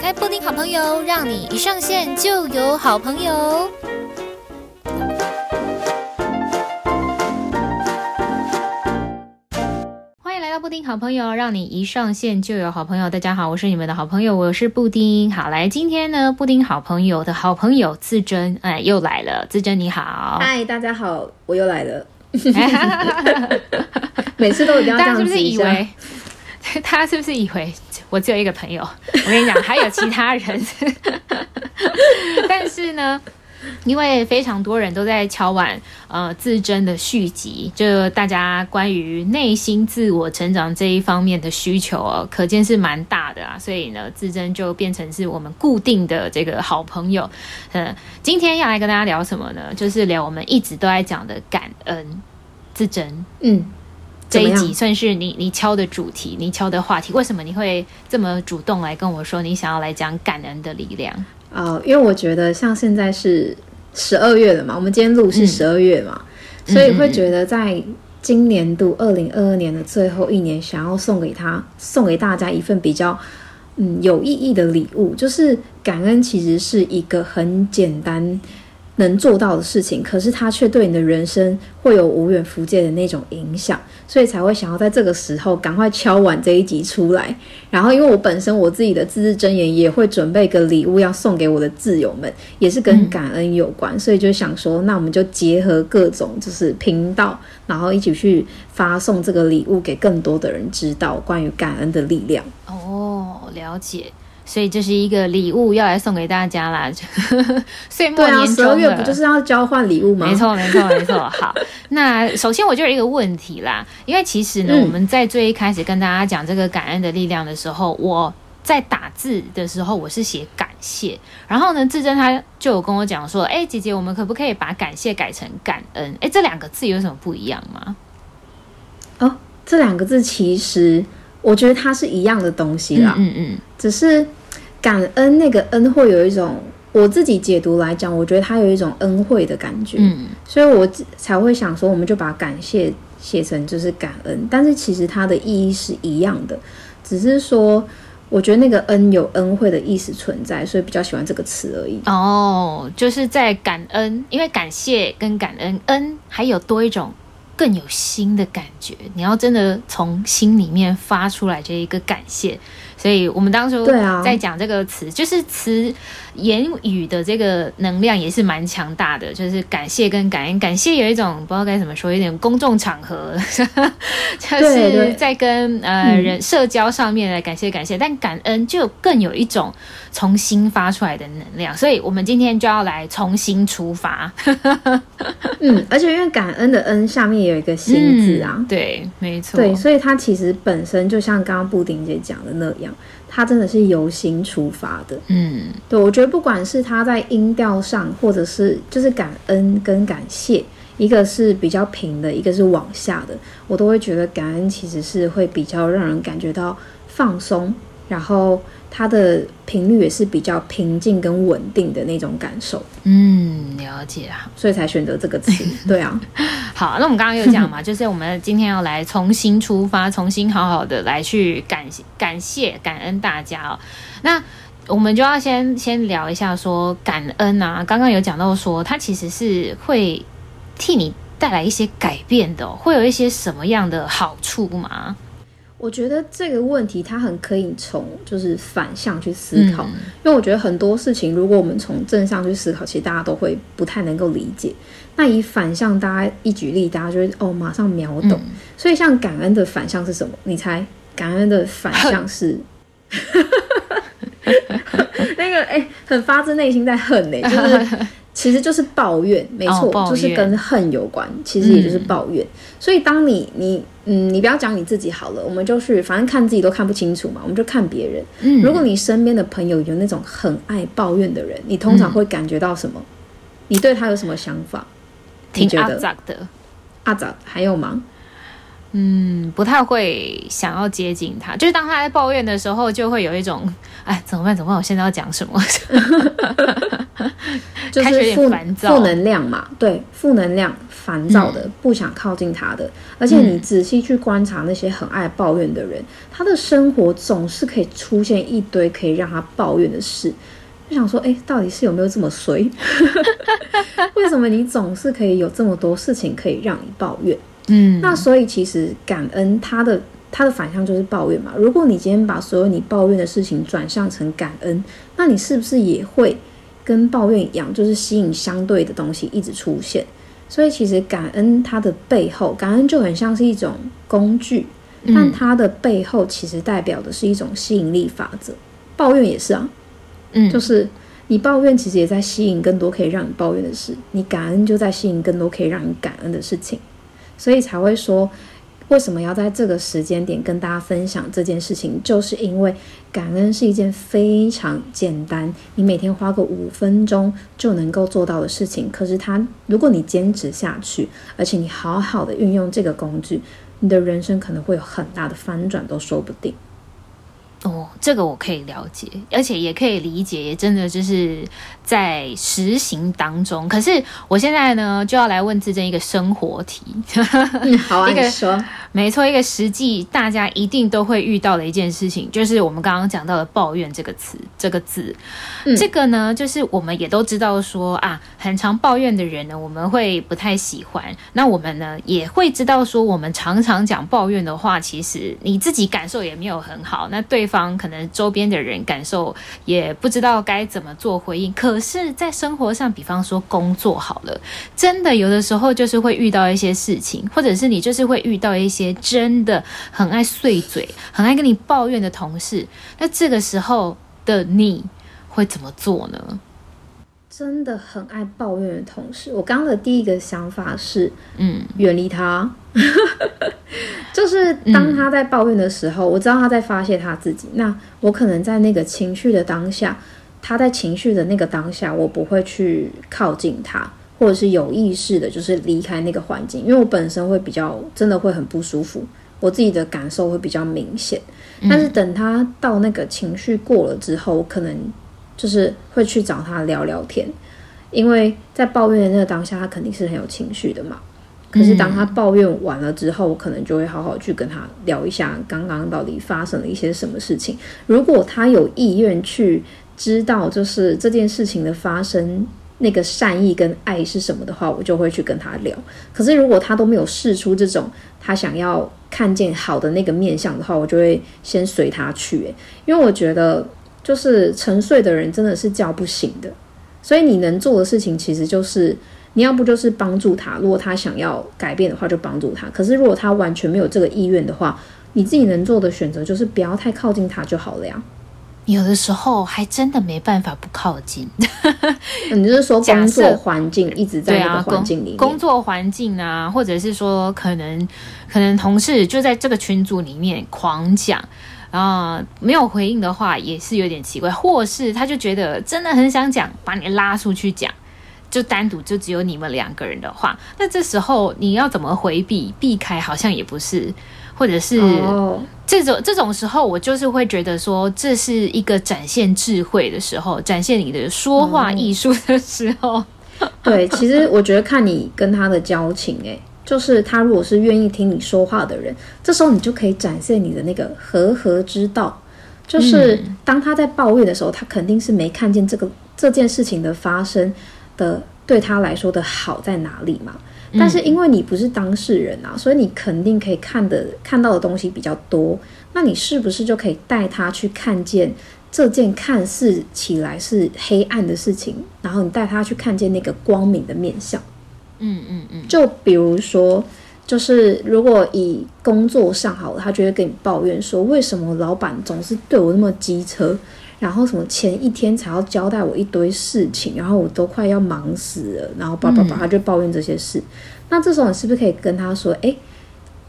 开布丁好朋友，让你一上线就有好朋友。欢迎来到布丁好朋友，让你一上线就有好朋友。大家好，我是你们的好朋友，我是布丁。好，来，今天呢，布丁好朋友的好朋友自珍，哎，又来了。自珍你好，嗨，大家好，我又来了。每次都一定要这样子一下。他是不是以为我只有一个朋友？我跟你讲，还有其他人。但是呢，因为非常多人都在敲碗，呃，自珍的续集，就大家关于内心自我成长这一方面的需求哦，可见是蛮大的啊。所以呢，自珍就变成是我们固定的这个好朋友。嗯，今天要来跟大家聊什么呢？就是聊我们一直都在讲的感恩。自珍，嗯。这一集算是你你敲的主题，你敲的话题。为什么你会这么主动来跟我说你想要来讲感恩的力量？哦，因为我觉得像现在是十二月了嘛，我们今天录是十二月嘛，嗯，所以会觉得在今年度二零二二年的最后一年，想要送给他送给大家一份比较嗯有意义的礼物，就是感恩其实是一个很简单。能做到的事情，可是它却对你的人生会有无远弗届的那种影响，所以才会想要在这个时候赶快敲完这一集出来。然后，因为我本身我自己的自制真言也会准备个礼物要送给我的挚友们，也是跟感恩有关，所以就想说，那我们就结合各种就是频道，然后一起去发送这个礼物给更多的人知道关于感恩的力量。哦，了解。所以这是一个礼物要来送给大家啦，岁末年终了，十二月不就是要交换礼物吗？没错，没错，没错。好，那首先我就有一个问题啦，因为其实呢，嗯、我们在最一开始跟大家讲这个感恩的力量的时候，我在打字的时候我是写感谢，然后呢，志珍他就有跟我讲说，哎，姐姐，我们可不可以把感谢改成感恩？哎，这两个字有什么不一样吗？哦，这两个字其实我觉得它是一样的东西啦，嗯嗯，嗯，只是。感恩那个恩会有一种，我自己解读来讲，我觉得它有一种恩惠的感觉，嗯，所以我才会想说，我们就把感谢写成就是感恩，但是其实它的意义是一样的，只是说我觉得那个恩有恩惠的意思存在，所以比较喜欢这个词而已。哦，就是在感恩，因为感谢跟感恩，恩还有多一种更有心的感觉，你要真的从心里面发出来这一个感谢。所以我们当初在讲这个词，啊、就是词言语的这个能量也是蛮强大的。就是感谢跟感恩，感谢有一种不知道该怎么说，有点公众场合，就是在跟呃人社交上面来感谢感谢。但感恩就更有一种从心发出来的能量。所以我们今天就要来重新出发。嗯，而且因为感恩的恩下面有一个心字啊，嗯、对，没错，对，所以它其实本身就像刚刚布丁姐讲的那样。他真的是由心出发的，嗯，对，我觉得不管是他在音调上，或者是就是感恩跟感谢，一个是比较平的，一个是往下的，我都会觉得感恩其实是会比较让人感觉到放松，然后。它的频率也是比较平静跟稳定的那种感受，嗯，了解啊，所以才选择这个词，对啊。好，那我们刚刚有讲嘛，就是我们今天要来重新出发，重新好好的来去感谢、感谢、感恩大家哦。那我们就要先先聊一下说感恩啊，刚刚有讲到说它其实是会替你带来一些改变的哦，会有一些什么样的好处吗？我觉得这个问题它很可以从就是反向去思考，嗯，因为我觉得很多事情如果我们从正向去思考，其实大家都会不太能够理解。那以反向，大家一举例，大家就会哦马上秒懂。嗯。所以像感恩的反向是什么？你猜？感恩的反向是 那个哎，很发自内心在恨呢，就是。其实就是抱怨，没错，哦、就是跟恨有关。其实也就是抱怨。嗯、所以当你你嗯，你不要讲你自己好了，我们就是反正看自己都看不清楚嘛，我们就看别人。嗯，如果你身边的朋友有那种很爱抱怨的人，你通常会感觉到什么？嗯、你对他有什么想法？挺阿杂的，阿杂还有吗？嗯，不太会想要接近他。就是当他在抱怨的时候，就会有一种，哎，怎么办？怎么办？我现在要讲什么？就是负负能量嘛，对，负能量、烦躁的，嗯、不想靠近他的。而且你仔细去观察那些很爱抱怨的人，嗯、他的生活总是可以出现一堆可以让他抱怨的事。就想说，哎，到底是有没有这么衰？为什么你总是可以有这么多事情可以让你抱怨？嗯，那所以其实感恩它的它的反向就是抱怨嘛。如果你今天把所有你抱怨的事情转向成感恩，那你是不是也会跟抱怨一样，就是吸引相对的东西一直出现？所以其实感恩它的背后，感恩就很像是一种工具，但它的背后其实代表的是一种吸引力法则。抱怨也是啊。嗯，就是你抱怨，其实也在吸引更多可以让你抱怨的事；你感恩，就在吸引更多可以让你感恩的事情。所以才会说，为什么要在这个时间点跟大家分享这件事情，就是因为感恩是一件非常简单，你每天花个五分钟就能够做到的事情。可是它，如果你坚持下去，而且你好好的运用这个工具，你的人生可能会有很大的翻转，都说不定。哦，这个我可以了解，而且也可以理解，也真的就是在实行当中。可是我现在呢，就要来问自珍一个生活题。嗯、好啊，一个你说。没错，一个实际大家一定都会遇到的一件事情，就是我们刚刚讲到的“抱怨”这个词，这个字。嗯、这个呢，就是我们也都知道说啊，很常抱怨的人呢，我们会不太喜欢。那我们呢，也会知道说，我们常常讲抱怨的话，其实你自己感受也没有很好，那对方可能周边的人感受也不知道该怎么做回应。可是，在生活上，比方说工作好了，真的有的时候就是会遇到一些事情，或者是你就是会遇到一些。真的很爱碎嘴、很爱跟你抱怨的同事，那这个时候的你会怎么做呢？真的很爱抱怨的同事，我刚刚的第一个想法是，嗯，远离他。就是当他在抱怨的时候，我知道他在发泄他自己。那我可能在那个情绪的当下，他在情绪的那个当下，我不会去靠近他。或者是有意识的，就是离开那个环境，因为我本身会比较真的会很不舒服，我自己的感受会比较明显。但是等他到那个情绪过了之后，我可能就是会去找他聊聊天，因为在抱怨的那个当下，他肯定是很有情绪的嘛。可是当他抱怨完了之后，我可能就会好好去跟他聊一下，刚刚到底发生了一些什么事情。如果他有意愿去知道，就是这件事情的发生。那个善意跟爱是什么的话，我就会去跟他聊。可是如果他都没有试出这种他想要看见好的那个面相的话，我就会先随他去。因为我觉得就是沉睡的人真的是叫不醒的。所以你能做的事情其实就是你要不就是帮助他，如果他想要改变的话就帮助他。可是如果他完全没有这个意愿的话，你自己能做的选择就是不要太靠近他就好了呀。有的时候还真的没办法不靠近。你就是说工作环境一直在那个环境里面，啊、工作环境啊，或者是说可能可能同事就在这个群组里面狂讲啊、呃，没有回应的话也是有点奇怪，或是他就觉得真的很想讲，把你拉出去讲，就单独就只有你们两个人的话，那这时候你要怎么回避避开，好像也不是。或者是这种这种时候，我就是会觉得说，这是一个展现智慧的时候，展现你的说话艺术的时候。对，其实我觉得看你跟他的交情，诶，就是他如果是愿意听你说话的人，这时候你就可以展现你的那个和合之道。就是当他在抱怨的时候，他肯定是没看见这个这件事情的发生的对他来说的好在哪里嘛。但是因为你不是当事人啊，所以你肯定可以看的看到的东西比较多。那你是不是就可以带他去看见这件看似起来是黑暗的事情，然后你带他去看见那个光明的面相？嗯嗯嗯。就比如说，就是如果以工作上好了，他就会跟你抱怨说，为什么老板总是对我那么机车？然后什么前一天才要交代我一堆事情，然后我都快要忙死了，然后叭叭叭，他就抱怨这些事。嗯、那这时候你是不是可以跟他说：“哎，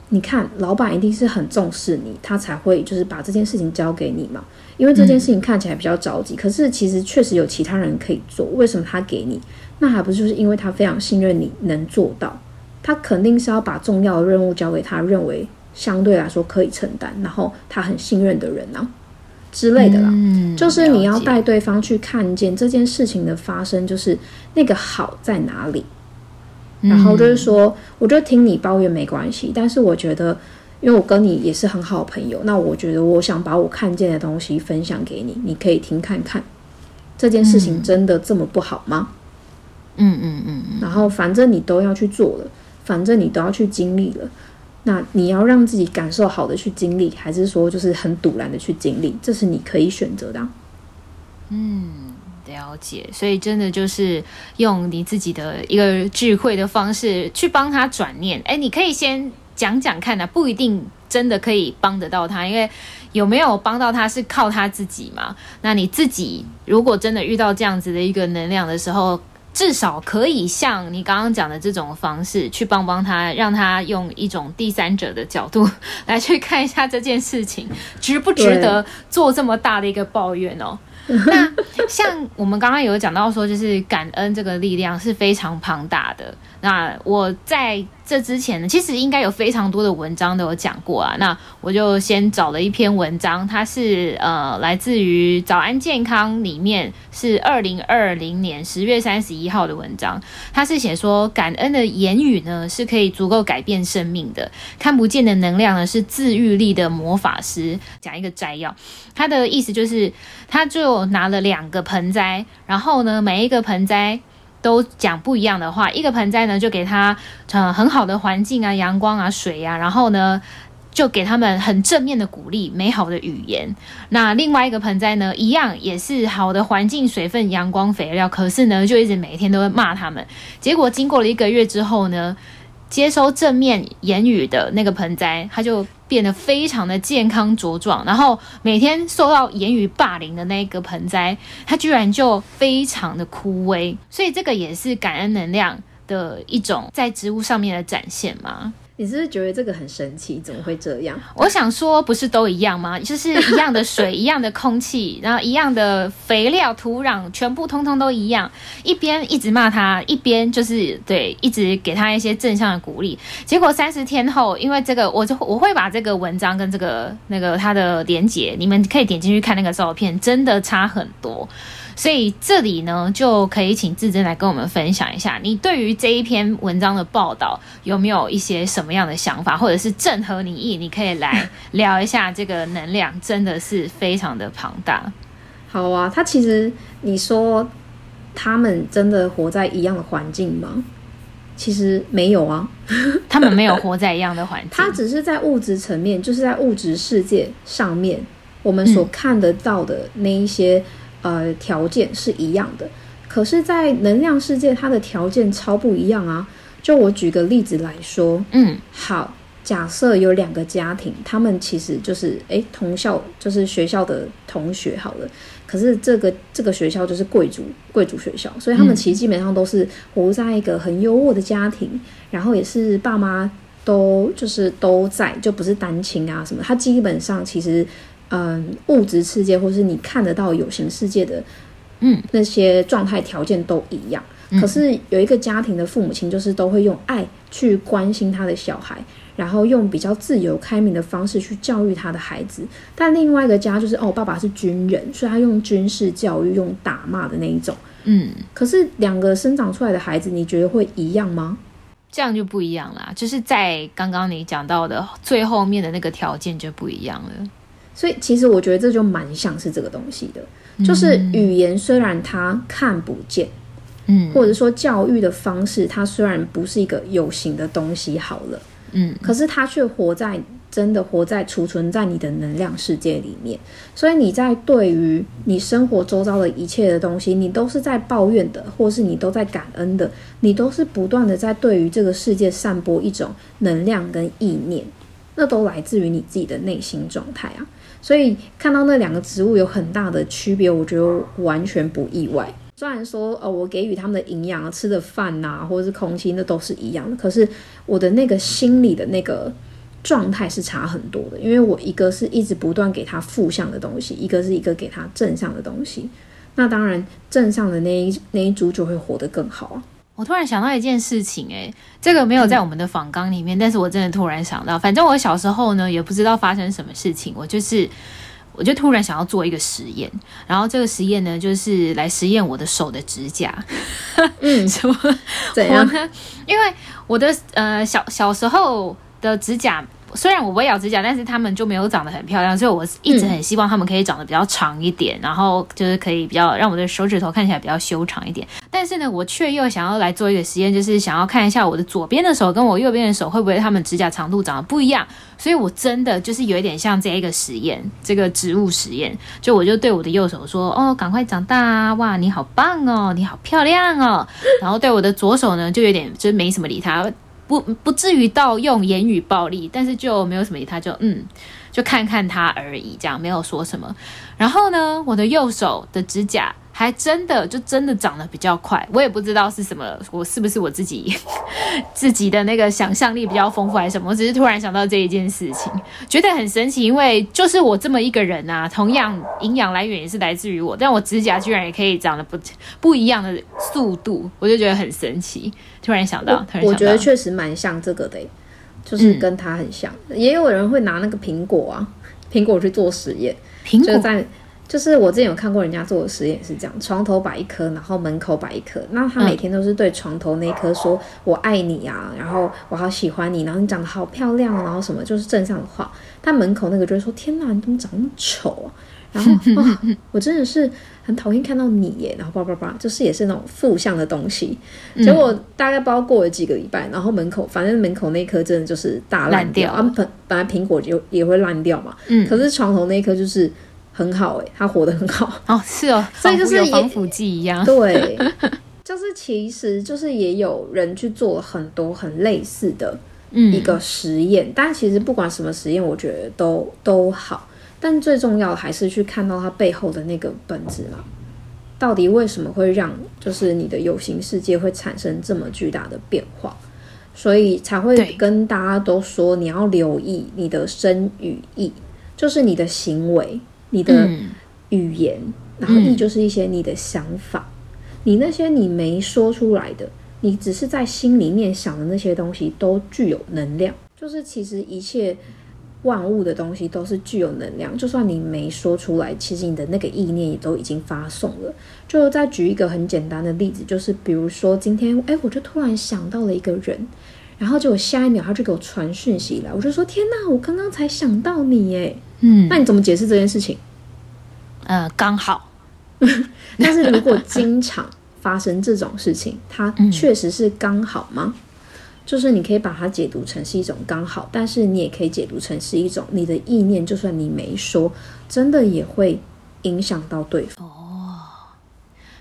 你看，老板一定是很重视你，他才会就是把这件事情交给你嘛。因为这件事情看起来比较着急，嗯、可是其实确实有其他人可以做。为什么他给你？那还不是就是因为他非常信任你能做到？他肯定是要把重要的任务交给他认为相对来说可以承担，然后他很信任的人啊之类的啦。嗯，就是你要带对方去看见这件事情的发生，就是那个好在哪里。然后就是说，我就听你抱怨没关系，但是我觉得，因为我跟你也是很好的朋友，那我觉得我想把我看见的东西分享给你，你可以听看看，这件事情真的这么不好吗？嗯嗯嗯嗯。然后反正你都要去做了，反正你都要去经历了，那你要让自己感受好的去经历，还是说就是很赌烂的去经历，这是你可以选择的。嗯。了解，所以真的就是用你自己的一个智慧的方式去帮他转念。哎，你可以先讲讲看啊，不一定真的可以帮得到他，因为有没有帮到他是靠他自己嘛。那你自己如果真的遇到这样子的一个能量的时候，至少可以像你刚刚讲的这种方式去帮帮他，让他用一种第三者的角度来去看一下这件事情值不值得做这么大的一个抱怨哦。那像我们刚刚有讲到说，就是感恩这个力量是非常庞大的。那我在这之前呢，其实应该有非常多的文章都有讲过啊。那我就先找了一篇文章，它是呃来自于早安健康里面，是二零二零年十月三十一号的文章。它是写说，感恩的言语呢是可以足够改变生命的，看不见的能量呢是治愈力的魔法师。讲一个摘要，他的意思就是，他就拿了两个盆栽，然后呢每一个盆栽。都讲不一样的话，一个盆栽呢就给它呃很好的环境啊、阳光啊、水啊，然后呢就给他们很正面的鼓励、美好的语言。那另外一个盆栽呢，一样也是好的环境、水分、阳光、肥料，可是呢就一直每天都会骂他们。结果经过了一个月之后呢，接收正面言语的那个盆栽，它就变得非常的健康茁壮。然后每天受到言语霸凌的那个盆栽，它居然就非常的枯萎。所以这个也是感恩能量的一种在植物上面的展现嘛？你是不是觉得这个很神奇？怎么会这样？我想说，不是都一样吗？就是一样的水，一样的空气，然后一样的肥料、土壤，全部通通都一样。一边一直骂他，一边就是对，一直给他一些正向的鼓励。结果三十天后，因为这个，我就我会把这个文章跟这个那个他的连结，你们可以点进去看那个照片，真的差很多。所以这里呢，就可以请志珍来跟我们分享一下，你对于这一篇文章的报道有没有一些什么样的想法，或者是正合你意？你可以来聊一下，这个能量真的是非常的庞大。好啊，他其实你说他们真的活在一样的环境吗？其实没有啊，他们没有活在一样的环境，他只是在物质层面，就是在物质世界上面，我们所看得到的那一些。嗯呃，条件是一样的，可是，在能量世界，它的条件超不一样啊。就我举个例子来说，嗯，好，假设有两个家庭，他们其实就是诶同校，就是学校的同学，好了。可是这个这个学校就是贵族贵族学校，所以他们其实基本上都是活在一个很优渥的家庭，嗯、然后也是爸妈都就是都在，就不是单亲啊什么。他基本上其实。嗯，物质世界或是你看得到有形世界的，嗯，那些状态条件都一样。嗯。可是有一个家庭的父母亲，就是都会用爱去关心他的小孩，然后用比较自由开明的方式去教育他的孩子。但另外一个家就是，哦，爸爸是军人，所以他用军事教育，用打骂的那一种。嗯。可是两个生长出来的孩子，你觉得会一样吗？这样就不一样啦，就是在刚刚你讲到的最后面的那个条件就不一样了。所以，其实我觉得这就蛮像是这个东西的，就是语言虽然它看不见，嗯，或者说教育的方式，它虽然不是一个有形的东西，好了，嗯，可是它却活在真的活在储存在你的能量世界里面。所以你在对于你生活周遭的一切的东西，你都是在抱怨的，或是你都在感恩的，你都是不断的在对于这个世界散播一种能量跟意念，那都来自于你自己的内心状态啊。所以看到那两个植物有很大的区别，我觉得完全不意外。虽然说，呃，我给予他们的营养、吃的饭呐、或者是空气，那都是一样的，可是我的那个心理的那个状态是差很多的。因为我一个是一直不断给他负向的东西，一个是一个给他正向的东西。那当然，正向的那一那一株就会活得更好啊。我突然想到一件事情，诶，这个没有在我们的访纲里面，嗯，但是我真的突然想到，反正我小时候呢，也不知道发生什么事情，我就是，我就突然想要做一个实验，然后这个实验呢，就是来实验我的手的指甲，嗯，什么？怎样呢？因为我的呃小小时候的指甲。虽然我不会咬指甲，但是他们就没有长得很漂亮，所以我一直很希望他们可以长得比较长一点，然后就是可以比较让我的手指头看起来比较修长一点。但是呢，我却又想要来做一个实验，就是想要看一下我的左边的手跟我右边的手会不会他们指甲长度长得不一样。所以我真的就是有一点像这一个实验，这个植物实验，就我就对我的右手说：“哦，赶快长大啊！哇，你好棒哦，你好漂亮哦。”然后对我的左手呢，就有点就没什么理他。不不至于到用言语暴力，但是就没有什么，他就嗯，就看看他而已，这样没有说什么。然后呢，我的右手的指甲。还真的就真的长得比较快，我也不知道是什么，我是不是我自己 自己的那个想象力比较丰富还是什么？我只是突然想到这一件事情，觉得很神奇，因为就是我这么一个人啊，同样营养来源也是来自于我，但我指甲居然也可以长得不不一样的速度，我就觉得很神奇。突然想到，我觉得确实蛮像这个的，就是跟他很像。嗯、也有人会拿那个苹果啊，苹果去做实验，苹果在。就是我之前有看过人家做的实验是这样，床头摆一颗，然后门口摆一颗。那他每天都是对床头那颗说“我爱你啊”，然后我好喜欢你，然后你长得好漂亮，然后什么就是正向的话。但门口那个就会说：“天哪，你怎么长那么丑啊？”然后、哦、我真的是很讨厌看到你耶。然后叭叭叭，就是也是那种负向的东西。结果大概包过了几个礼拜，然后门口反正门口那颗真的就是大烂掉。啊，本本来苹果就也会烂掉嘛。嗯。可是床头那颗就是。很好哎、欸，他活得很好。哦，是哦，所以就是防腐剂一样，对，就是其实就是也有人去做了很多很类似的一个实验，嗯、但其实不管什么实验，我觉得都都好，但最重要的还是去看到它背后的那个本质嘛，到底为什么会让就是你的有形世界会产生这么巨大的变化，所以才会跟大家都说你要留意你的身与意，就是你的行为。你的语言，嗯、然后意就是一些你的想法，嗯、你那些你没说出来的，你只是在心里面想的那些东西，都具有能量。就是其实一切万物的东西都是具有能量，就算你没说出来，其实你的那个意念也都已经发送了。就再举一个很简单的例子，就是比如说今天，哎，我就突然想到了一个人，然后结果下一秒他就给我传讯息来，我就说天哪，我刚刚才想到你，耶。嗯，那你怎么解释这件事情？呃，刚好。但是如果经常发生这种事情，它确实是刚好吗？嗯、就是你可以把它解读成是一种刚好，但是你也可以解读成是一种你的意念，就算你没说，真的也会影响到对方。哦，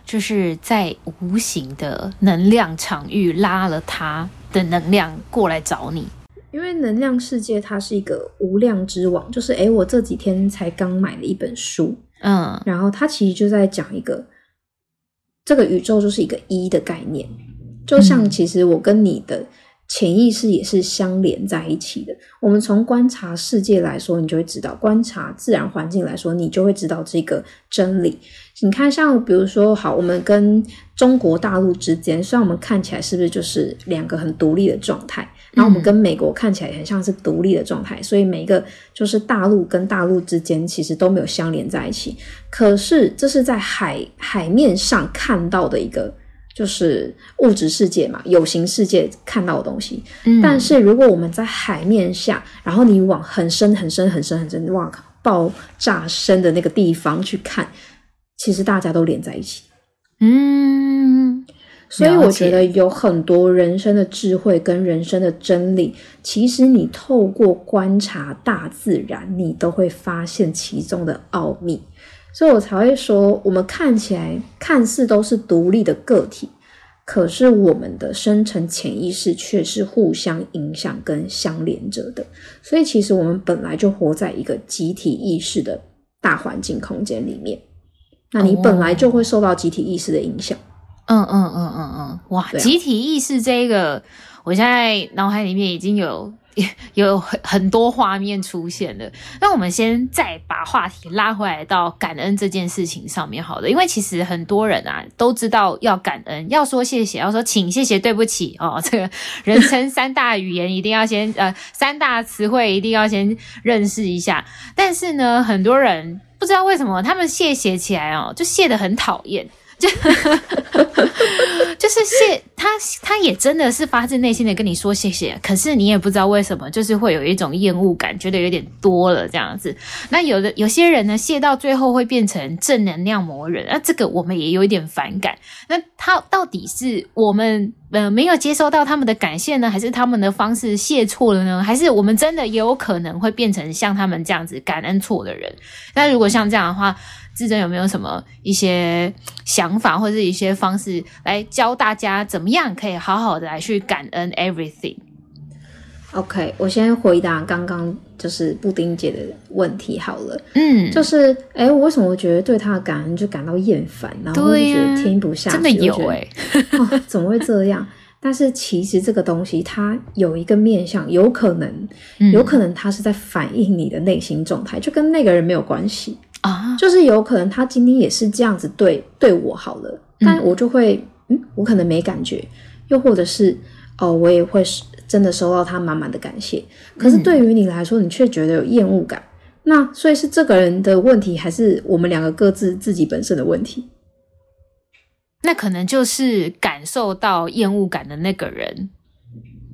就是在无形的能量场域拉了他的能量过来找你。因为能量世界它是一个无量之网，就是诶，我这几天才刚买了一本书，嗯，然后它其实就在讲一个，这个宇宙就是一个一的概念，就像其实我跟你的潜意识也是相连在一起的。我们从观察世界来说，你就会知道；观察自然环境来说，你就会知道这个真理。你看，像比如说，好，我们跟中国大陆之间，虽然我们看起来是不是就是两个很独立的状态？然后我们跟美国看起来很像是独立的状态，所以每一个就是大陆跟大陆之间其实都没有相连在一起。可是这是在海海面上看到的一个就是物质世界嘛，有形世界看到的东西。嗯。但是如果我们在海面下，然后你往很深很深很深很深，哇靠，爆炸深的那个地方去看，其实大家都连在一起。嗯。所以我觉得有很多人生的智慧跟人生的真理，其实你透过观察大自然，你都会发现其中的奥秘。所以我才会说，我们看起来看似都是独立的个体，可是我们的深层潜意识却是互相影响跟相连着的。所以其实我们本来就活在一个集体意识的大环境空间里面，那你本来就会受到集体意识的影响。嗯嗯嗯嗯嗯，哇！集体意识这个，我现在脑海里面已经有 有很很多画面出现了。那我们先再把话题拉回来到感恩这件事情上面，好了，因为其实很多人啊都知道要感恩，要说谢谢，要说请、谢谢、对不起哦。这个人称三大语言一定要先呃，三大词汇一定要先认识一下。但是呢，很多人不知道为什么他们谢谢起来哦，就谢的很讨厌。就 就是谢他，他也真的是发自内心的跟你说谢谢，可是你也不知道为什么，就是会有一种厌恶感，觉得有点多了这样子。那有的有些人呢，谢到最后会变成正能量魔人，那这个我们也有一点反感。那他到底是我们呃没有接收到他们的感谢呢，还是他们的方式谢错了呢？还是我们真的也有可能会变成像他们这样子感恩错的人？那如果像这样的话，智珍有没有什么一些想法或者一些方式来教大家怎么样可以好好的来去感恩 everything？OK，我先回答刚刚就是布丁姐的问题好了。嗯，就是哎，我为什么我觉得对他的感恩就感到厌烦，然后我就觉得听不下去？真的有哎、欸 哦，怎么会这样？但是其实这个东西它有一个面向，有可能，有可能它是在反映你的内心状态，就跟那个人没有关系。啊，就是有可能他今天也是这样子对对我好了，但我就会嗯，我可能没感觉，又或者是哦，我也会真的收到他满满的感谢，可是对于你来说，你却觉得有厌恶感，那所以是这个人的问题，还是我们两个各自自己本身的问题？那可能就是感受到厌恶感的那个人，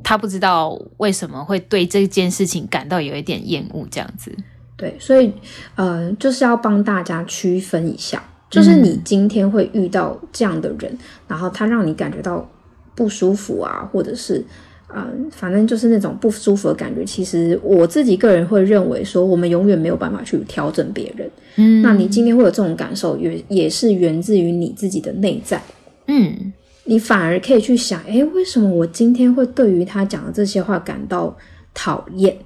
他不知道为什么会对这件事情感到有一点厌恶，这样子。对，所以，呃，就是要帮大家区分一下，就是你今天会遇到这样的人，嗯、然后他让你感觉到不舒服啊，或者是，呃，反正就是那种不舒服的感觉。其实我自己个人会认为说，我们永远没有办法去调整别人。嗯，那你今天会有这种感受，也也是源自于你自己的内在。嗯，你反而可以去想，诶，为什么我今天会对于他讲的这些话感到讨厌？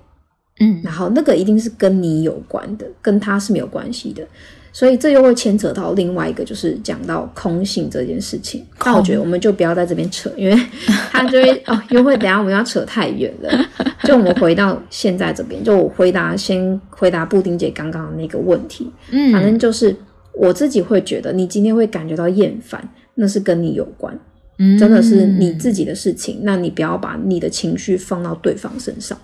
嗯，然后那个一定是跟你有关的，跟他是没有关系的，所以这又会牵扯到另外一个，就是讲到空性这件事情。但我觉得我们就不要在这边扯，因为他就会 哦，又会等下我们要扯太远了。就我们回到现在这边，就我回答先回答布丁姐刚刚的那个问题。嗯，反正就是我自己会觉得，你今天会感觉到厌烦，那是跟你有关，嗯，真的是你自己的事情。那你不要把你的情绪放到对方身上。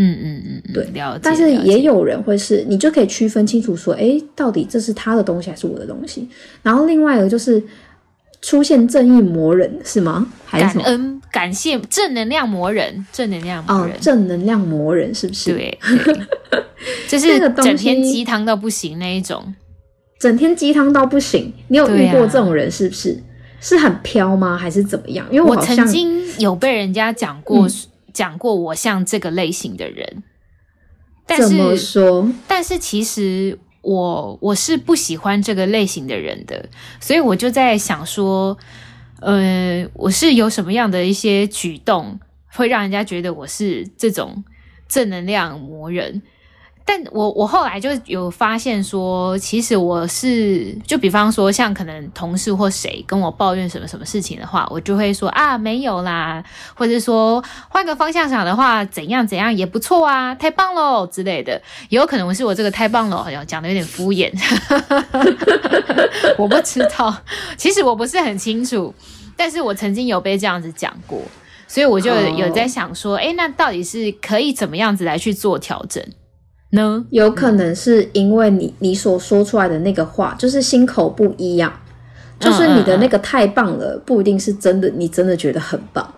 嗯嗯嗯，对，了解。但是也有人会是，你就可以区分清楚说，诶，到底这是他的东西还是我的东西？然后另外一个就是出现正义魔人是吗？还是什么？感恩感谢正能量魔人，正能量魔人，哦、正能量魔人是不是？对，对 就是整天鸡汤到不行那一种，整天鸡汤到不行。你有遇过这种人是不是？啊、是很飘吗？还是怎么样？因为我，我曾经有被人家讲过。嗯讲过我像这个类型的人，但是怎么说？但是其实我我是不喜欢这个类型的人的，所以我就在想说，呃，我是有什么样的一些举动会让人家觉得我是这种正能量魔人？但我我后来就有发现说，其实我是就比方说，像可能同事或谁跟我抱怨什么什么事情的话，我就会说啊，没有啦，或者说换个方向想的话，怎样怎样也不错啊，太棒喽之类的。也有可能我是我这个太棒了，好像讲的有点敷衍，我不知道，其实我不是很清楚，但是我曾经有被这样子讲过，所以我就有在想说，哎、oh.，那到底是可以怎么样子来去做调整？呢，有可能是因为你你所说出来的那个话，就是心口不一样，就是你的那个太棒了，不一定是真的，你真的觉得很棒，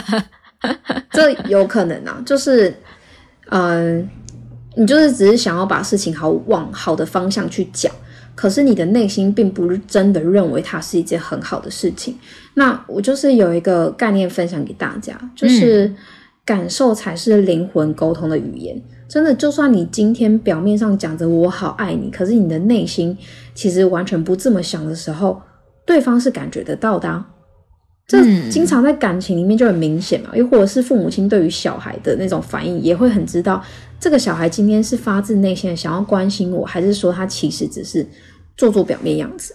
这有可能啊，就是，嗯、呃，你就是只是想要把事情好往好的方向去讲，可是你的内心并不是真的认为它是一件很好的事情。那我就是有一个概念分享给大家，就是感受才是灵魂沟通的语言。真的，就算你今天表面上讲着我好爱你，可是你的内心其实完全不这么想的时候，对方是感觉得到的啊。这经常在感情里面就很明显嘛，又或者是父母亲对于小孩的那种反应，也会很知道这个小孩今天是发自内心的想要关心我，还是说他其实只是做做表面样子。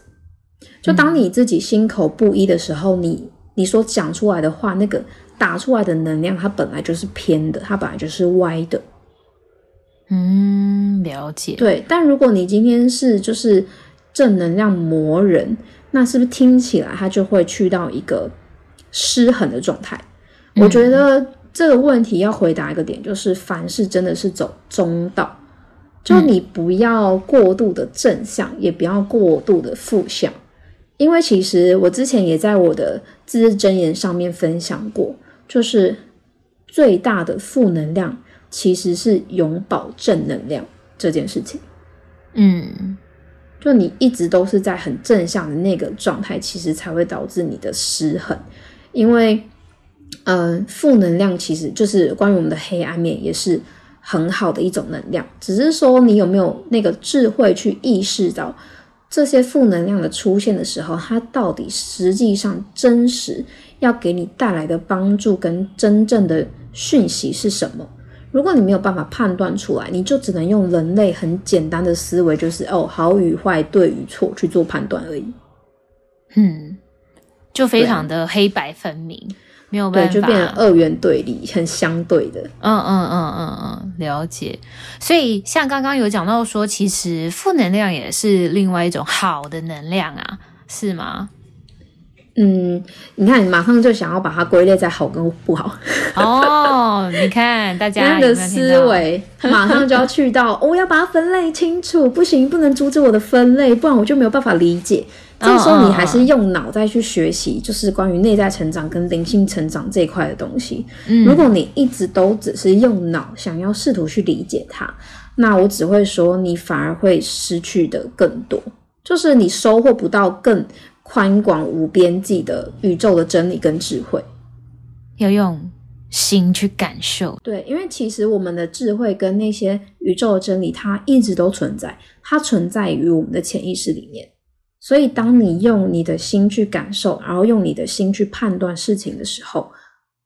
就当你自己心口不一的时候，你你所讲出来的话，那个打出来的能量，它本来就是偏的，它本来就是歪的。嗯，了解。对，但如果你今天是就是正能量魔人，那是不是听起来他就会去到一个失衡的状态？嗯。我觉得这个问题要回答一个点，就是凡事真的是走中道，就你不要过度的正向，嗯，也不要过度的负向。因为其实我之前也在我的自制箴言上面分享过，就是最大的负能量其实是永葆正能量这件事情。嗯，就你一直都是在很正向的那个状态，其实才会导致你的失衡。因为，嗯、呃，负能量其实就是关于我们的黑暗面，也是很好的一种能量，只是说你有没有那个智慧去意识到。这些负能量的出现的时候，它到底实际上真实要给你带来的帮助跟真正的讯息是什么？如果你没有办法判断出来，你就只能用人类很简单的思维，就是哦，好与坏、对与错去做判断而已。嗯，就非常的黑白分明。没有办法，对，就变成二元对立，很相对的。嗯嗯嗯嗯嗯，了解。所以像刚刚有讲到说，其实负能量也是另外一种好的能量啊，是吗？嗯，你看，你马上就想要把它归类在好跟不好。哦，你看大家 的思维，马上就要去到，我 要把它分类清楚，不行，不能阻止我的分类，不然我就没有办法理解。这个时候，你还是用脑袋去学习，就是关于内在成长跟灵性成长这一块的东西。嗯，如果你一直都只是用脑想要试图去理解它，那我只会说你反而会失去的更多，就是你收获不到更宽广无边际的宇宙的真理跟智慧。要用心去感受。对，因为其实我们的智慧跟那些宇宙的真理，它一直都存在，它存在于我们的潜意识里面。所以，当你用你的心去感受，然后用你的心去判断事情的时候，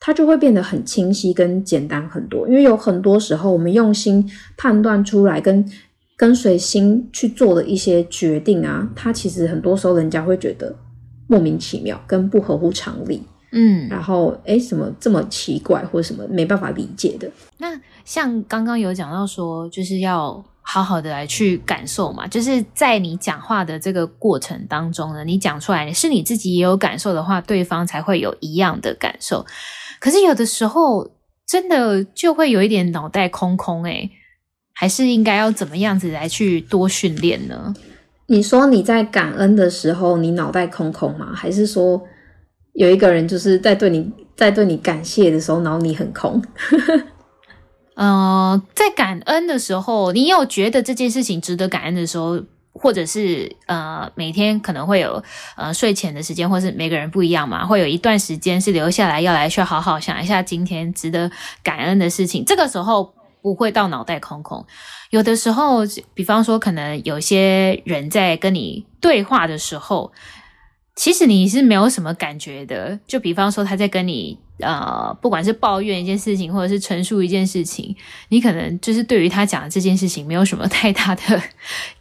它就会变得很清晰跟简单很多。因为有很多时候，我们用心判断出来，跟跟随心去做的一些决定啊，它其实很多时候人家会觉得莫名其妙，跟不合乎常理。嗯，然后诶，什么这么奇怪，或者什么没办法理解的？那像刚刚有讲到说，就是要。好好的来去感受嘛，就是在你讲话的这个过程当中呢，你讲出来是你自己也有感受的话，对方才会有一样的感受。可是有的时候真的就会有一点脑袋空空诶，还是应该要怎么样子来去多训练呢？你说你在感恩的时候，你脑袋空空吗？还是说有一个人就是在对你在对你感谢的时候，然后你很空？呃，在感恩的时候，你有觉得这件事情值得感恩的时候，或者是呃，每天可能会有呃睡前的时间，或是每个人不一样嘛，会有一段时间是留下来要来去好好想一下今天值得感恩的事情。这个时候不会到脑袋空空。有的时候，比方说，可能有些人在跟你对话的时候，其实你是没有什么感觉的。就比方说，他在跟你。呃，不管是抱怨一件事情，或者是陈述一件事情，你可能就是对于他讲的这件事情没有什么太大的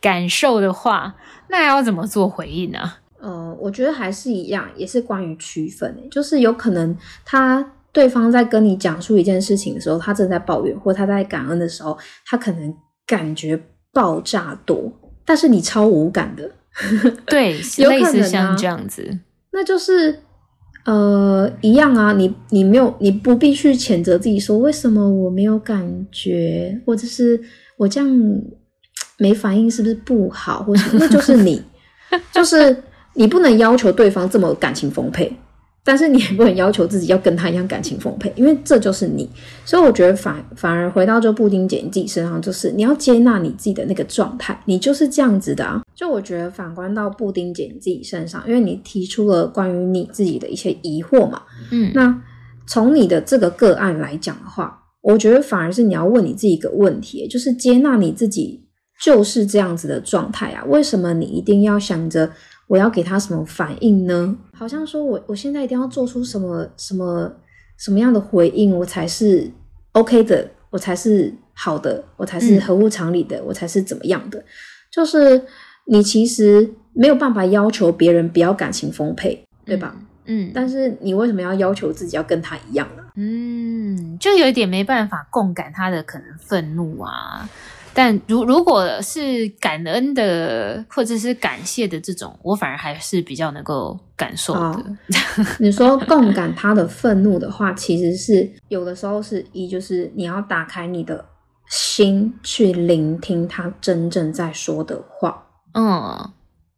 感受的话，那要怎么做回应呢？呃，我觉得还是一样，也是关于区分，就是有可能他对方在跟你讲述一件事情的时候，他正在抱怨，或他在感恩的时候，他可能感觉爆炸多，但是你超无感的，对，有可能、啊、类似像这样子，那就是。呃，一样啊，你你没有，你不必去谴责自己说为什么我没有感觉，或者是我这样没反应是不是不好，或者那就是你，就是你不能要求对方这么感情丰沛。但是你也不能要求自己要跟他一样感情丰沛，因为这就是你。所以我觉得反反而回到这布丁姐你自己身上，就是你要接纳你自己的那个状态，你就是这样子的啊。就我觉得反观到布丁姐你自己身上，因为你提出了关于你自己的一些疑惑嘛，嗯，那从你的这个个案来讲的话，我觉得反而是你要问你自己一个问题，就是接纳你自己就是这样子的状态啊。为什么你一定要想着？我要给他什么反应呢？好像说我我现在一定要做出什么什么什么样的回应，我才是 OK 的，我才是好的，我才是合乎常理的，嗯、我才是怎么样的？就是你其实没有办法要求别人不要感情丰沛，对吧？嗯，但是你为什么要要求自己要跟他一样呢？嗯，就有一点没办法共感他的可能愤怒啊。但如如果是感恩的或者是感谢的这种，我反而还是比较能够感受的。哦、你说共感他的愤怒的话，其实是有的时候是一就是你要打开你的心去聆听他真正在说的话。嗯，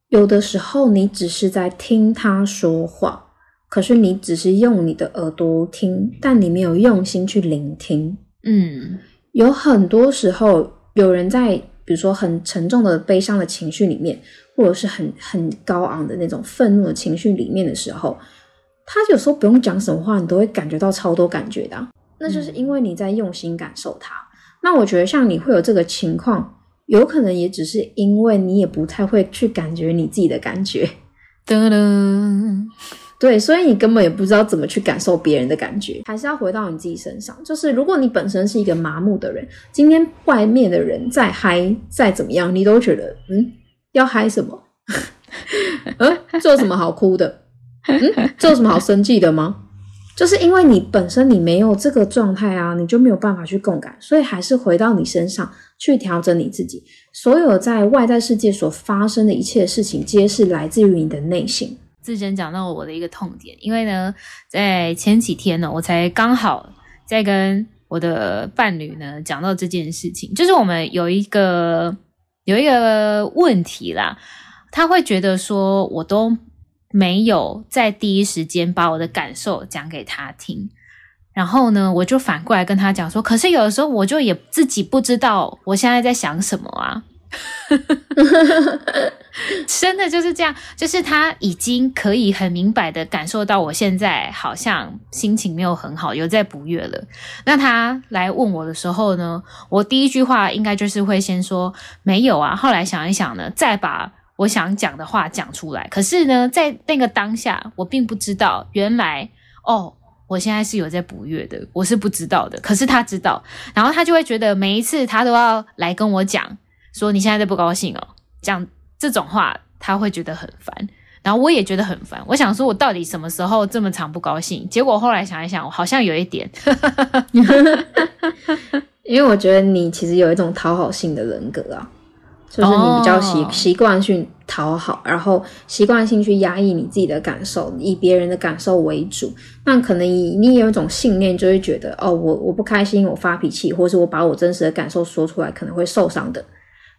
有的时候你只是在听他说话，可是你只是用你的耳朵听，但你没有用心去聆听。嗯，有很多时候。有人在，比如说很沉重的悲伤的情绪里面，或者是很很高昂的那种愤怒的情绪里面的时候，他有时候不用讲什么话，你都会感觉到超多感觉的啊。那就是因为你在用心感受它。嗯。那我觉得像你会有这个情况，有可能也只是因为你也不太会去感觉你自己的感觉。噔噔。对，所以你根本也不知道怎么去感受别人的感觉，还是要回到你自己身上。就是如果你本身是一个麻木的人，今天外面的人再嗨再怎么样，你都觉得嗯，要嗨什么？嗯，这有什么好哭的？嗯，这有什么好生气的吗？就是因为你本身你没有这个状态啊，你就没有办法去共感，所以还是回到你身上去调整你自己。所有在外在世界所发生的一切事情，皆是来自于你的内心。自珍讲到我的一个痛点，因为呢，在前几天呢，我才刚好在跟我的伴侣呢讲到这件事情，就是我们有一个有一个问题啦，他会觉得说我都没有在第一时间把我的感受讲给他听，然后呢，我就反过来跟他讲说，可是有的时候我就也自己不知道我现在在想什么啊。真的就是这样，就是他已经可以很明白的感受到我现在好像心情没有很好，有在不悦了。那他来问我的时候呢，我第一句话应该就是会先说没有啊。后来想一想呢，再把我想讲的话讲出来。可是呢，在那个当下，我并不知道原来哦，我现在是有在不悦的，我是不知道的。可是他知道，然后他就会觉得每一次他都要来跟我讲。说你现在在不高兴哦，这样这种话他会觉得很烦，然后我也觉得很烦。我想说，我到底什么时候这么常不高兴？结果后来想一想，我好像有一点，因为我觉得你其实有一种讨好性的人格啊，就是你比较习习惯性讨好，然后习惯性去压抑你自己的感受，以别人的感受为主。那可能你你有一种信念，就会觉得哦，我我不开心，我发脾气，或是我把我真实的感受说出来，可能会受伤的。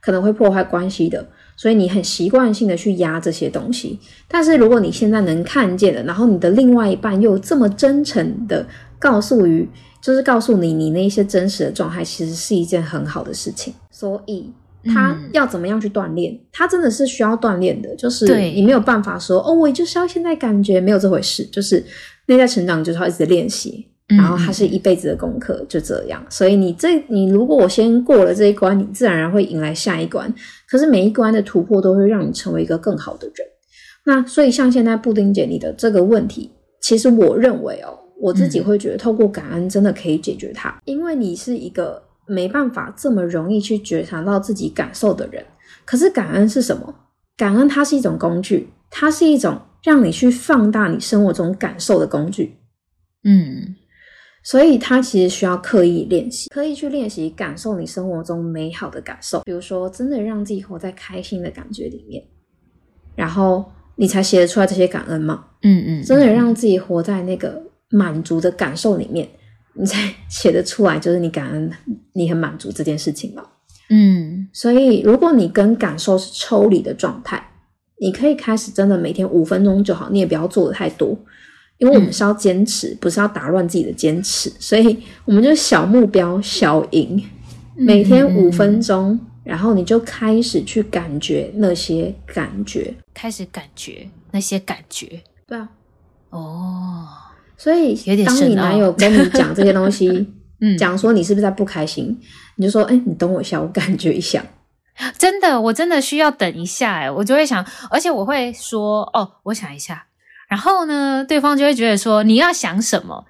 可能会破坏关系的，所以你很习惯性的去压这些东西。但是如果你现在能看见了，然后你的另外一半又这么真诚的告诉于，就是告诉你你那些真实的状态，其实是一件很好的事情。所以他要怎么样去锻炼？他真的是需要锻炼的，就是你没有办法说哦，我就是要现在感觉没有这回事，就是内在成长就是要一直练习。然后它是一辈子的功课，就这样。所以你这你如果我先过了这一关，你自然而然会迎来下一关。可是每一关的突破都会让你成为一个更好的人。那所以像现在布丁姐你的这个问题，其实我认为哦，我自己会觉得透过感恩真的可以解决它，因为你是一个没办法这么容易去觉察到自己感受的人。可是感恩是什么？感恩它是一种工具，它是一种让你去放大你生活中感受的工具。嗯。所以，它其实需要刻意练习，刻意去练习感受你生活中美好的感受。比如说，真的让自己活在开心的感觉里面，然后你才写得出来这些感恩嘛。嗯嗯，真的让自己活在那个满足的感受里面，你才 写得出来，就是你感恩，你很满足这件事情嘛。嗯，所以如果你跟感受是抽离的状态，你可以开始真的每天五分钟就好，你也不要做的太多。因为我们是要坚持，嗯、不是要打乱自己的坚持，所以我们就小目标、小赢，每天五分钟，然后你就开始去感觉那些感觉，开始感觉那些感觉，对啊，哦，所以当你男友 跟你讲这些东西，嗯，讲说你是不是在不开心，你就说，哎，你等我一下，我感觉一下，真的，我真的需要等一下，哎，我就会想，而且我会说，哦，我想一下。然后呢，对方就会觉得说，你要想什么？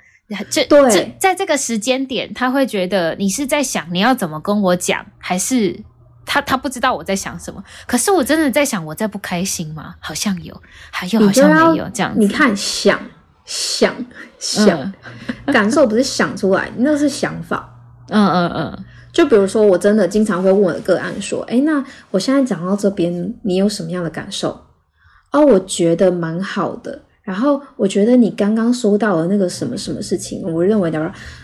这对这在这个时间点，他会觉得你是在想你要怎么跟我讲，还是他他不知道我在想什么。可是我真的在想我在不开心吗？好像有，还有好像没有这样子。你看，想想想，嗯、感受不是想出来，那是想法。嗯嗯嗯。就比如说，我真的经常会问我的个案说：“诶，那我现在讲到这边，你有什么样的感受？”哦，我觉得蛮好的。然后我觉得你刚刚说到了那个什么什么事情，我认为的，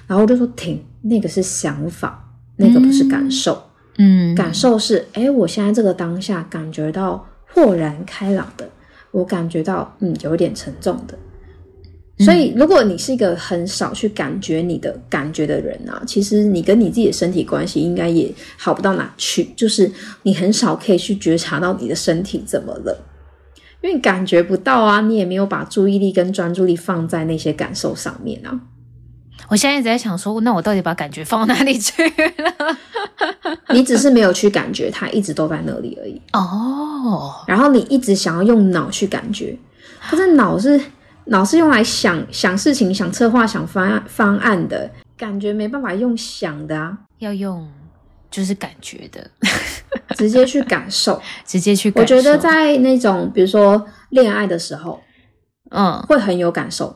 然后我就说停，那个是想法，那个不是感受。嗯，感受是，哎，我现在这个当下感觉到豁然开朗的，我感觉到嗯，有点沉重的。所以，如果你是一个很少去感觉你的感觉的人啊，其实你跟你自己的身体关系应该也好不到哪去。就是你很少可以去觉察到你的身体怎么了。因为感觉不到啊，你也没有把注意力跟专注力放在那些感受上面啊。我现在一直在想说，那我到底把感觉放到哪里去了？你只是没有去感觉，它一直都在那里而已。哦。然后你一直想要用脑去感觉，可是脑是脑是用来想想事情、想策划、想方案方案的，感觉没办法用想的啊，要用就是感觉的。直接去感受，直接去感受。我觉得在那种比如说恋爱的时候，嗯，会很有感受，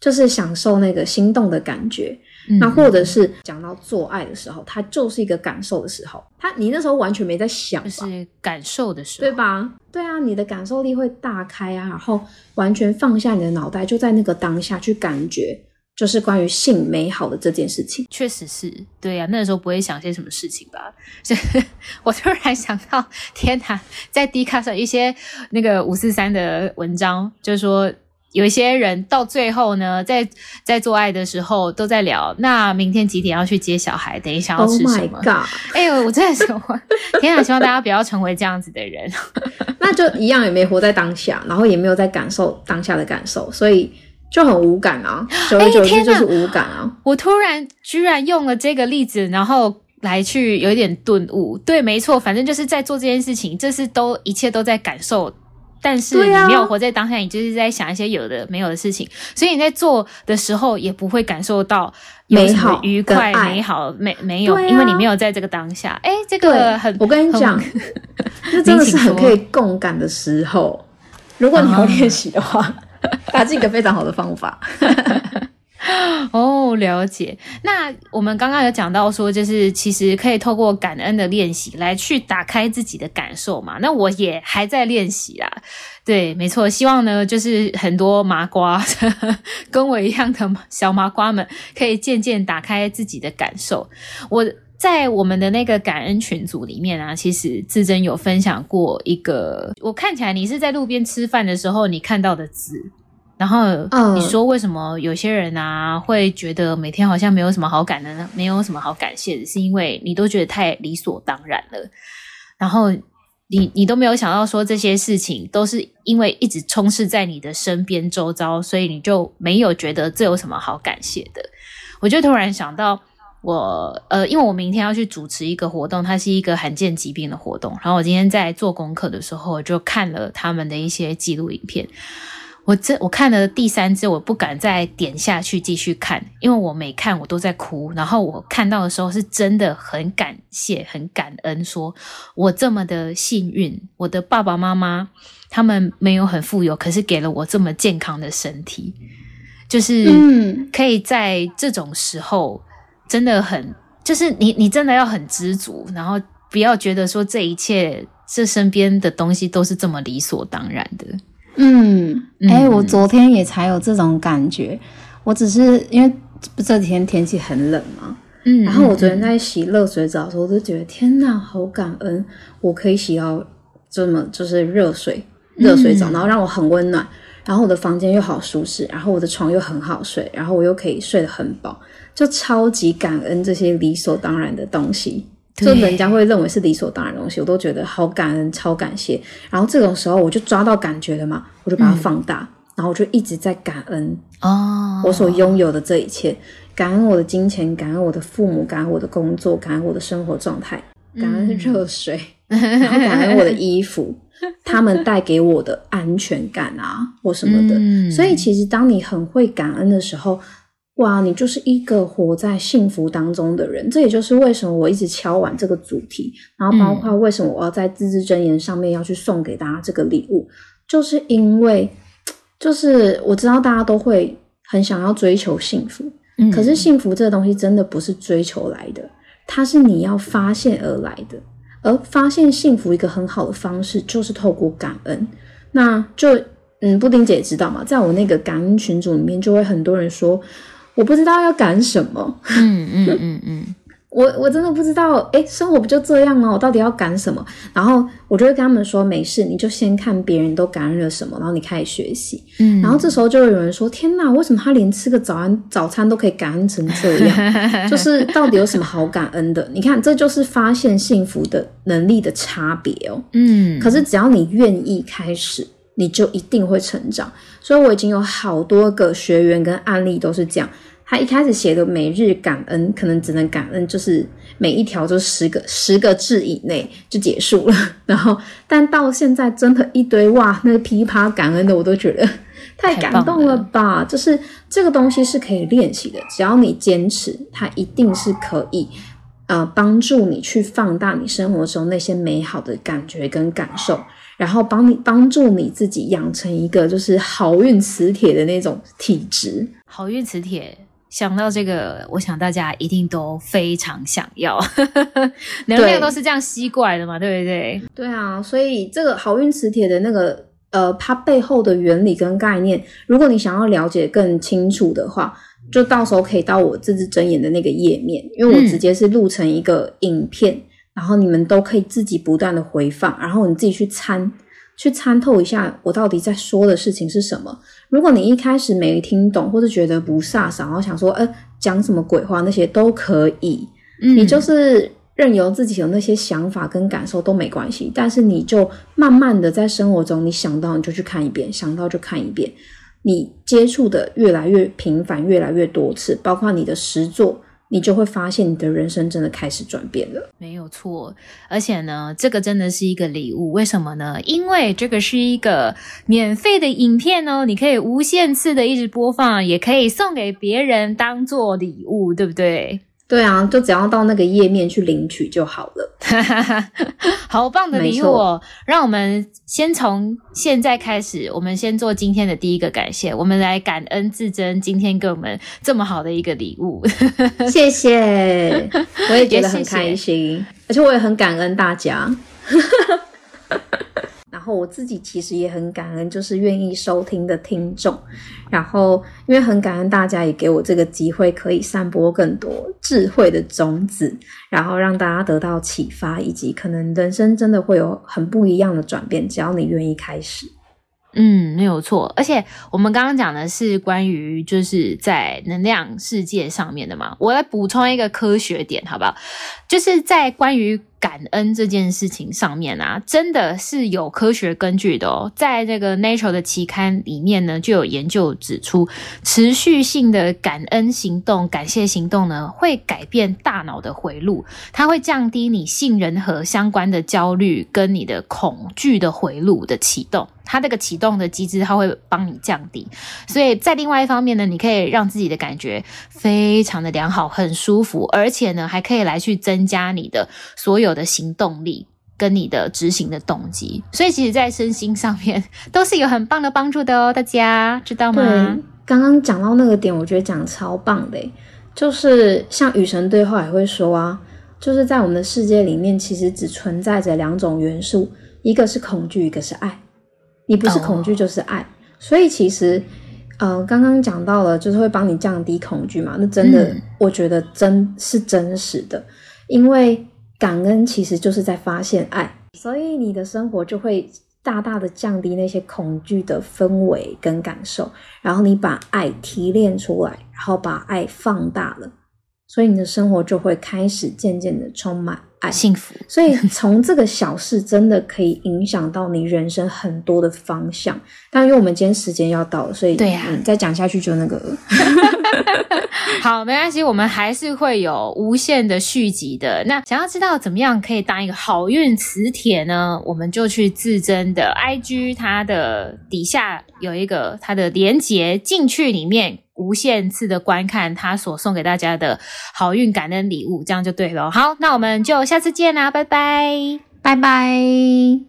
就是享受那个心动的感觉。嗯、那或者是讲到做爱的时候，它就是一个感受的时候。它你那时候完全没在想，就是感受的时候，对吧？对啊，你的感受力会大开啊，然后完全放下你的脑袋，就在那个当下去感觉。就是关于性美好的这件事情，确实是对呀、啊。那个时候不会想些什么事情吧？就 我突然想到，天哪，在 D 卡上一些那个五四三的文章，就是说有一些人到最后呢，在在做爱的时候都在聊，那明天几点要去接小孩？等一下要吃什么？哎呦，我真的是我天哪！希望大家不要成为这样子的人，那就一样也没活在当下，然后也没有在感受当下的感受，所以。就很无感啊，久而久之就是无感啊。我突然居然用了这个例子，然后来去有一点顿悟。对，没错，反正就是在做这件事情，这是都一切都在感受，但是你没有活在当下，你就是在想一些有的没有的事情，所以你在做的时候也不会感受到美好愉快、美好，没没有，因为你没有在这个当下。哎，这个很，我跟你讲，这真的是很可以共感的时候。如果你要练习的话。它是一个非常好的方法 哦，了解。那我们刚刚有讲到说，就是其实可以透过感恩的练习来去打开自己的感受嘛。那我也还在练习啦。对，没错。希望呢，就是很多麻瓜 跟我一样的小麻瓜们，可以渐渐打开自己的感受。我在我们的那个感恩群组里面啊，其实志珍有分享过一个，我看起来你是在路边吃饭的时候你看到的字。然后你说为什么有些人啊会觉得每天好像没有什么好感的，没有什么好感谢的，是因为你都觉得太理所当然了。然后你你都没有想到说这些事情都是因为一直充斥在你的身边周遭，所以你就没有觉得这有什么好感谢的。我就突然想到我，呃，因为我明天要去主持一个活动，它是一个罕见疾病的活动。然后我今天在做功课的时候，就看了他们的一些记录影片。我这我看了第三支，我不敢再点下去继续看，因为我每看我都在哭。然后我看到的时候是真的很感谢、很感恩，说我这么的幸运，我的爸爸妈妈他们没有很富有，可是给了我这么健康的身体，就是可以在这种时候真的很，就是你你真的要很知足，然后不要觉得说这一切这身边的东西都是这么理所当然的。嗯，哎、欸，我昨天也才有这种感觉。我只是因为这几天天气很冷嘛，嗯，然后我昨天在洗热水澡的时候，我就觉得天哪，好感恩，我可以洗到这么就是热水热水澡，然后让我很温暖，然后我的房间又好舒适，然后我的床又很好睡，然后我又可以睡得很饱，就超级感恩这些理所当然的东西。就人家会认为是理所当然的东西，我都觉得好感恩、超感谢。然后这种时候我就抓到感觉了嘛，我就把它放大，嗯、然后我就一直在感恩哦，我所拥有的这一切，感恩我的金钱，感恩我的父母，感恩我的工作，感恩我的生活状态，感恩热水，嗯、然后感恩我的衣服，他们带给我的安全感啊，或什么的。嗯、所以其实当你很会感恩的时候，哇，你就是一个活在幸福当中的人。这也就是为什么我一直敲完这个主题，然后包括为什么我要在自制箴言上面要去送给大家这个礼物，就是因为，就是我知道大家都会很想要追求幸福，嗯，可是幸福这个东西真的不是追求来的，它是你要发现而来的。而发现幸福一个很好的方式就是透过感恩。那就嗯，布丁姐也知道嘛，在我那个感恩群组里面，就会很多人说。我不知道要感什么，嗯嗯嗯嗯，我我真的不知道，诶、欸、生活不就这样吗？我到底要感什么？然后我就会跟他们说，没事，你就先看别人都感恩了什么，然后你开始学习，嗯，然后这时候就会有人说，天哪，为什么他连吃个早安早餐都可以感恩成这样？就是到底有什么好感恩的？你看，这就是发现幸福的能力的差别哦，嗯，可是只要你愿意开始。你就一定会成长，所以我已经有好多个学员跟案例都是这样。他一开始写的每日感恩，可能只能感恩，就是每一条就十个十个字以内就结束了。然后，但到现在真的一堆哇，那个噼啪感恩的，我都觉得太感动了吧！了就是这个东西是可以练习的，只要你坚持，它一定是可以呃帮助你去放大你生活中那些美好的感觉跟感受。然后帮你帮助你自己养成一个就是好运磁铁的那种体质。好运磁铁，想到这个，我想大家一定都非常想要，能量都是这样吸过来的嘛，对不对？对啊，所以这个好运磁铁的那个呃，它背后的原理跟概念，如果你想要了解更清楚的话，就到时候可以到我自制真言的那个页面，因为我直接是录成一个影片。嗯然后你们都可以自己不断的回放，然后你自己去参去参透一下我到底在说的事情是什么。如果你一开始没听懂，或者觉得不飒爽，然后想说，呃，讲什么鬼话，那些都可以。嗯，你就是任由自己有那些想法跟感受都没关系。但是你就慢慢的在生活中，你想到你就去看一遍，想到就看一遍。你接触的越来越频繁，越来越多次，包括你的实作。你就会发现，你的人生真的开始转变了。没有错，而且呢，这个真的是一个礼物。为什么呢？因为这个是一个免费的影片哦，你可以无限次的一直播放，也可以送给别人当做礼物，对不对？对啊，就只要到那个页面去领取就好了。好棒的礼物哦！让我们先从现在开始，我们先做今天的第一个感谢。我们来感恩自珍今天给我们这么好的一个礼物。谢谢，我也觉得很开心，谢谢，而且我也很感恩大家。然后我自己其实也很感恩，就是愿意收听的听众。然后因为很感恩大家也给我这个机会，可以散播更多智慧的种子，然后让大家得到启发，以及可能人生真的会有很不一样的转变。只要你愿意开始。嗯，没有错。而且我们刚刚讲的是关于就是在能量世界上面的嘛，我来补充一个科学点，好不好？就是在关于。感恩这件事情上面啊，真的是有科学根据的哦。在这个 Nature 的期刊里面呢，就有研究指出，持续性的感恩行动、感谢行动呢，会改变大脑的回路，它会降低你杏仁核相关的焦虑跟你的恐惧的回路的启动。它这个启动的机制，它会帮你降低。所以在另外一方面呢，你可以让自己的感觉非常的良好，很舒服，而且呢，还可以来去增加你的所有的行动力跟你的执行的动机。所以其实，在身心上面都是有很棒的帮助的哦，大家知道吗？对，刚刚讲到那个点，我觉得讲超棒的，就是像与神对话也会说啊，就是在我们的世界里面，其实只存在着两种元素，一个是恐惧，一个是爱。你不是恐惧就是爱，oh. 所以其实，呃，刚刚讲到了，就是会帮你降低恐惧嘛。那真的，嗯、我觉得真是真实的，因为感恩其实就是在发现爱，所以你的生活就会大大的降低那些恐惧的氛围跟感受，然后你把爱提炼出来，然后把爱放大了，所以你的生活就会开始渐渐的充满。爱幸福，所以从这个小事真的可以影响到你人生很多的方向。但因为我们今天时间要到了，所以对呀、啊嗯，再讲下去就那个了。好，没关系，我们还是会有无限的续集的。那想要知道怎么样可以当一个好运磁铁呢？我们就去自珍的 IG，它的底下有一个它的连接，进去里面。无限次的观看他所送给大家的好运感恩礼物，这样就对了。好，那我们就下次见啦，拜拜，拜拜。